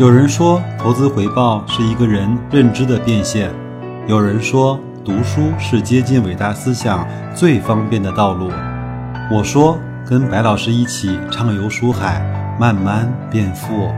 有人说，投资回报是一个人认知的变现；有人说，读书是接近伟大思想最方便的道路。我说，跟白老师一起畅游书海，慢慢变富。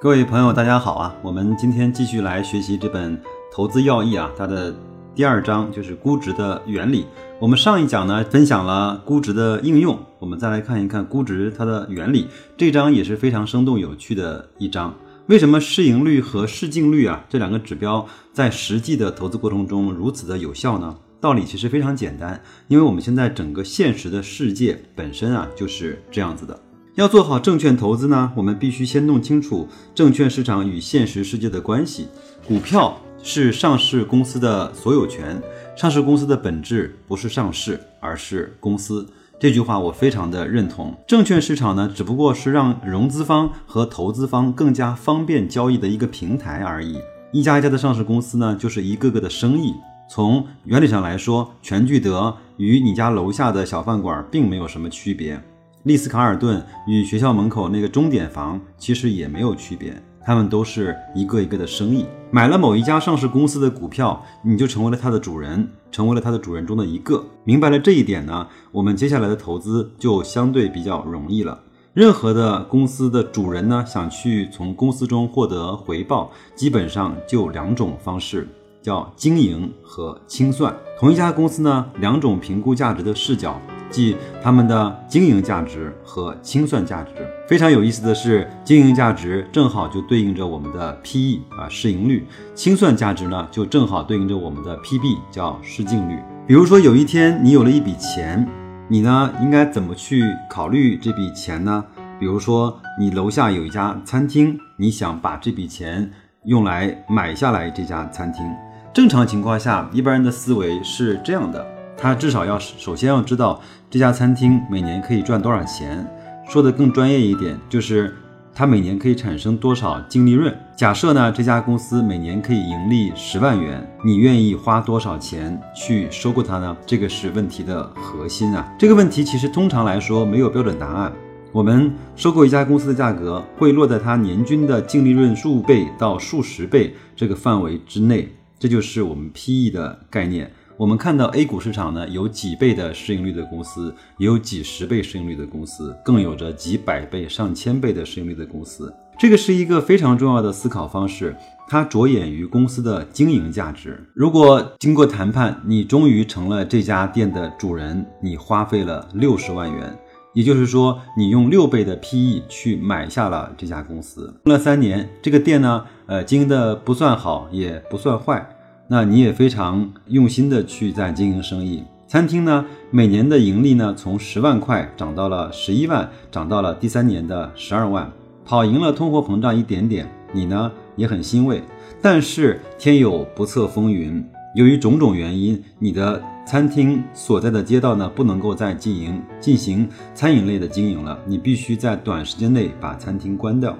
各位朋友，大家好啊！我们今天继续来学习这本《投资要义》啊，它的第二章就是估值的原理。我们上一讲呢分享了估值的应用，我们再来看一看估值它的原理。这章也是非常生动有趣的一章。为什么市盈率和市净率啊这两个指标在实际的投资过程中如此的有效呢？道理其实非常简单，因为我们现在整个现实的世界本身啊就是这样子的。要做好证券投资呢，我们必须先弄清楚证券市场与现实世界的关系。股票是上市公司的所有权。上市公司的本质不是上市，而是公司。这句话我非常的认同。证券市场呢，只不过是让融资方和投资方更加方便交易的一个平台而已。一家一家的上市公司呢，就是一个个的生意。从原理上来说，全聚德与你家楼下的小饭馆并没有什么区别，丽思卡尔顿与学校门口那个钟点房其实也没有区别。他们都是一个一个的生意。买了某一家上市公司的股票，你就成为了它的主人，成为了它的主人中的一个。明白了这一点呢，我们接下来的投资就相对比较容易了。任何的公司的主人呢，想去从公司中获得回报，基本上就两种方式。叫经营和清算，同一家公司呢，两种评估价值的视角，即他们的经营价值和清算价值。非常有意思的是，经营价值正好就对应着我们的 P/E 啊市盈率，清算价值呢就正好对应着我们的 P/B 叫市净率。比如说有一天你有了一笔钱，你呢应该怎么去考虑这笔钱呢？比如说你楼下有一家餐厅，你想把这笔钱用来买下来这家餐厅。正常情况下，一般人的思维是这样的：他至少要首先要知道这家餐厅每年可以赚多少钱。说的更专业一点，就是他每年可以产生多少净利润。假设呢，这家公司每年可以盈利十万元，你愿意花多少钱去收购它呢？这个是问题的核心啊。这个问题其实通常来说没有标准答案。我们收购一家公司的价格会落在它年均的净利润数倍到数十倍这个范围之内。这就是我们 PE 的概念。我们看到 A 股市场呢，有几倍的市盈率的公司，也有几十倍市盈率的公司，更有着几百倍、上千倍的市盈率的公司。这个是一个非常重要的思考方式，它着眼于公司的经营价值。如果经过谈判，你终于成了这家店的主人，你花费了六十万元。也就是说，你用六倍的 PE 去买下了这家公司，用了三年，这个店呢，呃，经营的不算好，也不算坏，那你也非常用心的去在经营生意。餐厅呢，每年的盈利呢，从十万块涨到了十一万，涨到了第三年的十二万，跑赢了通货膨胀一点点，你呢也很欣慰。但是天有不测风云。由于种种原因，你的餐厅所在的街道呢，不能够再经营进行餐饮类的经营了，你必须在短时间内把餐厅关掉。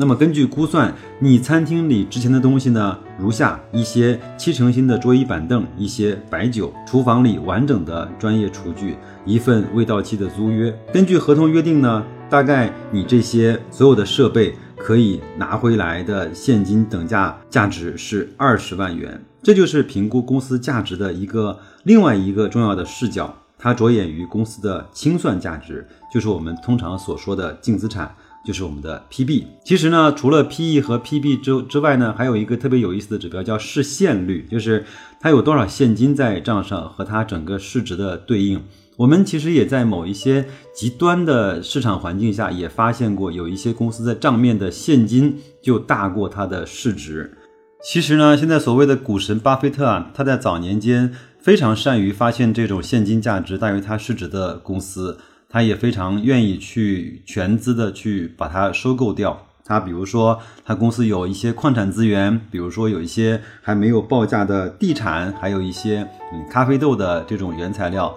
那么根据估算，你餐厅里值钱的东西呢，如下：一些七成新的桌椅板凳，一些白酒，厨房里完整的专业厨具，一份未到期的租约。根据合同约定呢，大概你这些所有的设备可以拿回来的现金等价价值是二十万元。这就是评估公司价值的一个另外一个重要的视角，它着眼于公司的清算价值，就是我们通常所说的净资产，就是我们的 PB。其实呢，除了 PE 和 PB 之之外呢，还有一个特别有意思的指标叫市现率，就是它有多少现金在账上和它整个市值的对应。我们其实也在某一些极端的市场环境下也发现过，有一些公司在账面的现金就大过它的市值。其实呢，现在所谓的股神巴菲特啊，他在早年间非常善于发现这种现金价值大于他市值的公司，他也非常愿意去全资的去把它收购掉。他比如说，他公司有一些矿产资源，比如说有一些还没有报价的地产，还有一些嗯咖啡豆的这种原材料。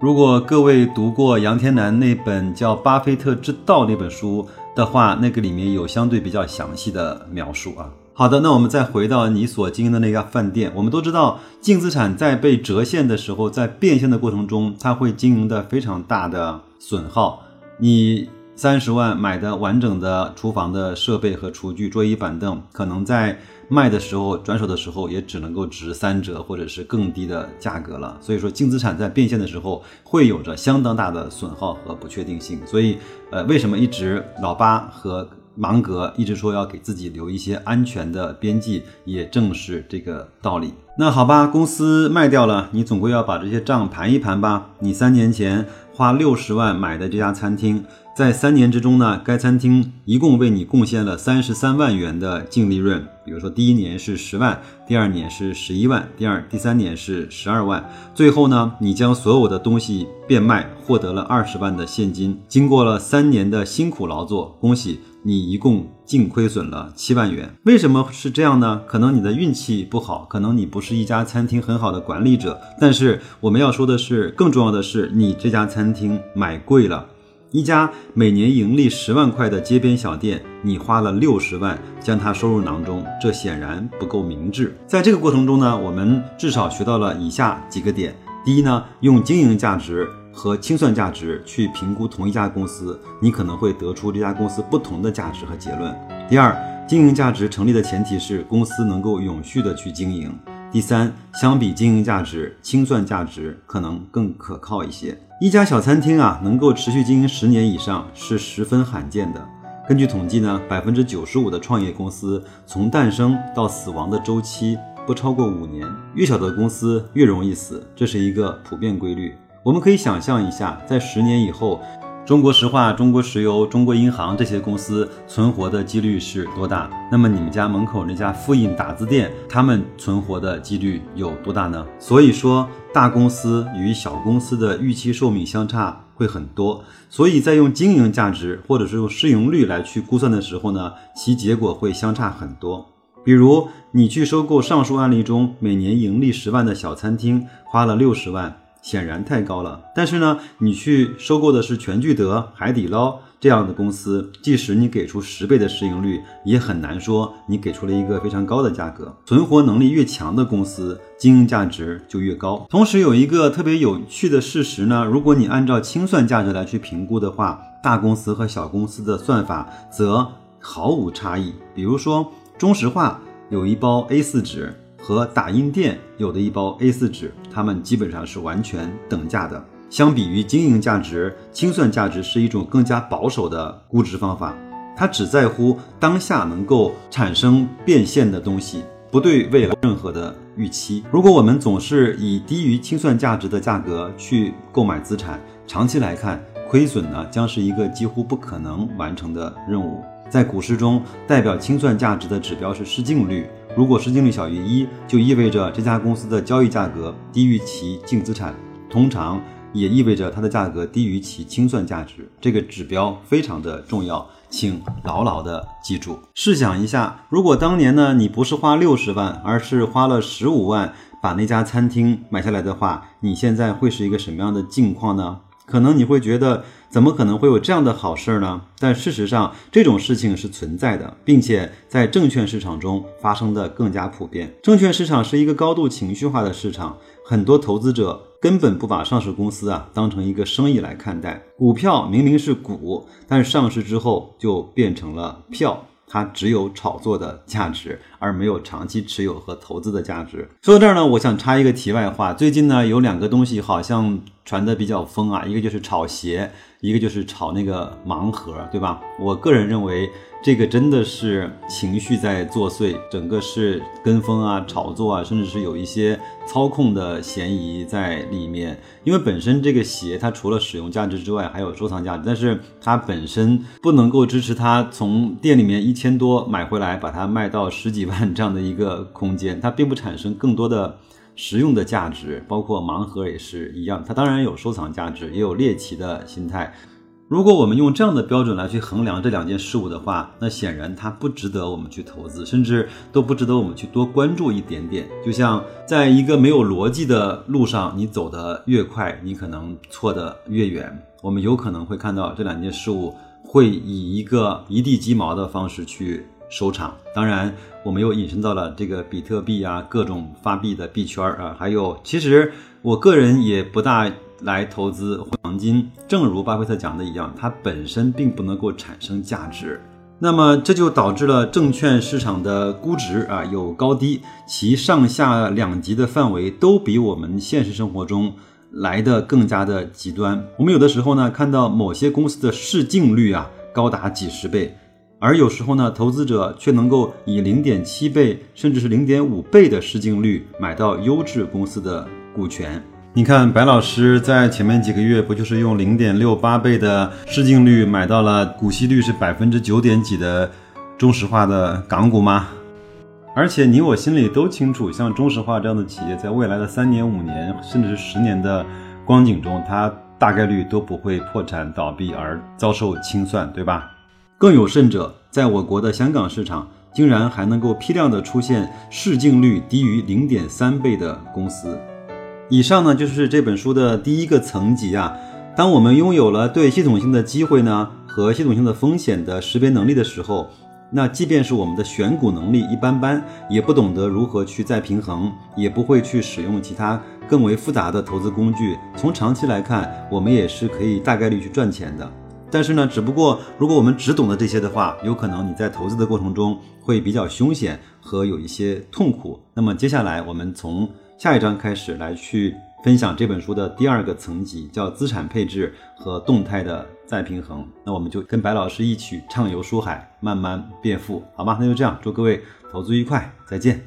如果各位读过杨天南那本叫《巴菲特之道》那本书的话，那个里面有相对比较详细的描述啊。好的，那我们再回到你所经营的那家饭店，我们都知道净资产在被折现的时候，在变现的过程中，它会经营的非常大的损耗。你三十万买的完整的厨房的设备和厨具、桌椅板凳，可能在卖的时候转手的时候也只能够值三折或者是更低的价格了。所以说，净资产在变现的时候会有着相当大的损耗和不确定性。所以，呃，为什么一直老八和芒格一直说要给自己留一些安全的边际，也正是这个道理。那好吧，公司卖掉了，你总归要把这些账盘一盘吧。你三年前花六十万买的这家餐厅。在三年之中呢，该餐厅一共为你贡献了三十三万元的净利润。比如说，第一年是十万，第二年是十一万，第二、第三年是十二万。最后呢，你将所有的东西变卖，获得了二十万的现金。经过了三年的辛苦劳作，恭喜你，一共净亏损了七万元。为什么是这样呢？可能你的运气不好，可能你不是一家餐厅很好的管理者。但是我们要说的是，更重要的是，你这家餐厅买贵了。一家每年盈利十万块的街边小店，你花了六十万将它收入囊中，这显然不够明智。在这个过程中呢，我们至少学到了以下几个点：第一呢，用经营价值和清算价值去评估同一家公司，你可能会得出这家公司不同的价值和结论。第二，经营价值成立的前提是公司能够永续的去经营。第三，相比经营价值，清算价值可能更可靠一些。一家小餐厅啊，能够持续经营十年以上是十分罕见的。根据统计呢，百分之九十五的创业公司从诞生到死亡的周期不超过五年。越小的公司越容易死，这是一个普遍规律。我们可以想象一下，在十年以后。中国石化、中国石油、中国银行这些公司存活的几率是多大？那么你们家门口那家复印打字店，他们存活的几率有多大呢？所以说，大公司与小公司的预期寿命相差会很多。所以在用经营价值或者是用市盈率来去估算的时候呢，其结果会相差很多。比如你去收购上述案例中每年盈利十万的小餐厅，花了六十万。显然太高了，但是呢，你去收购的是全聚德、海底捞这样的公司，即使你给出十倍的市盈率，也很难说你给出了一个非常高的价格。存活能力越强的公司，经营价值就越高。同时有一个特别有趣的事实呢，如果你按照清算价值来去评估的话，大公司和小公司的算法则毫无差异。比如说中石化有一包 A4 纸。和打印店有的一包 A4 纸，它们基本上是完全等价的。相比于经营价值，清算价值是一种更加保守的估值方法，它只在乎当下能够产生变现的东西，不对未来任何的预期。如果我们总是以低于清算价值的价格去购买资产，长期来看，亏损呢将是一个几乎不可能完成的任务。在股市中，代表清算价值的指标是市净率。如果市净率小于一，就意味着这家公司的交易价格低于其净资产，通常也意味着它的价格低于其清算价值。这个指标非常的重要，请牢牢的记住。试想一下，如果当年呢，你不是花六十万，而是花了十五万把那家餐厅买下来的话，你现在会是一个什么样的境况呢？可能你会觉得，怎么可能会有这样的好事呢？但事实上，这种事情是存在的，并且在证券市场中发生的更加普遍。证券市场是一个高度情绪化的市场，很多投资者根本不把上市公司啊当成一个生意来看待。股票明明是股，但上市之后就变成了票。它只有炒作的价值，而没有长期持有和投资的价值。说到这儿呢，我想插一个题外话。最近呢，有两个东西好像传的比较疯啊，一个就是炒鞋，一个就是炒那个盲盒，对吧？我个人认为。这个真的是情绪在作祟，整个是跟风啊、炒作啊，甚至是有一些操控的嫌疑在里面。因为本身这个鞋它除了使用价值之外，还有收藏价值，但是它本身不能够支持它从店里面一千多买回来，把它卖到十几万这样的一个空间，它并不产生更多的实用的价值。包括盲盒也是一样，它当然有收藏价值，也有猎奇的心态。如果我们用这样的标准来去衡量这两件事物的话，那显然它不值得我们去投资，甚至都不值得我们去多关注一点点。就像在一个没有逻辑的路上，你走得越快，你可能错得越远。我们有可能会看到这两件事物会以一个一地鸡毛的方式去收场。当然，我们又引申到了这个比特币啊，各种发币的币圈啊，还有，其实我个人也不大来投资黄金。正如巴菲特讲的一样，它本身并不能够产生价值。那么这就导致了证券市场的估值啊有高低，其上下两极的范围都比我们现实生活中来的更加的极端。我们有的时候呢看到某些公司的市净率啊高达几十倍，而有时候呢投资者却能够以零点七倍甚至是零点五倍的市净率买到优质公司的股权。你看，白老师在前面几个月不就是用零点六八倍的市净率买到了股息率是百分之九点几的中石化的港股吗？而且你我心里都清楚，像中石化这样的企业，在未来的三年、五年，甚至是十年的光景中，它大概率都不会破产倒闭而遭受清算，对吧？更有甚者，在我国的香港市场，竟然还能够批量的出现市净率低于零点三倍的公司。以上呢就是这本书的第一个层级啊。当我们拥有了对系统性的机会呢和系统性的风险的识别能力的时候，那即便是我们的选股能力一般般，也不懂得如何去再平衡，也不会去使用其他更为复杂的投资工具。从长期来看，我们也是可以大概率去赚钱的。但是呢，只不过如果我们只懂得这些的话，有可能你在投资的过程中会比较凶险和有一些痛苦。那么接下来我们从。下一章开始来去分享这本书的第二个层级，叫资产配置和动态的再平衡。那我们就跟白老师一起畅游书海，慢慢变富，好吗？那就这样，祝各位投资愉快，再见。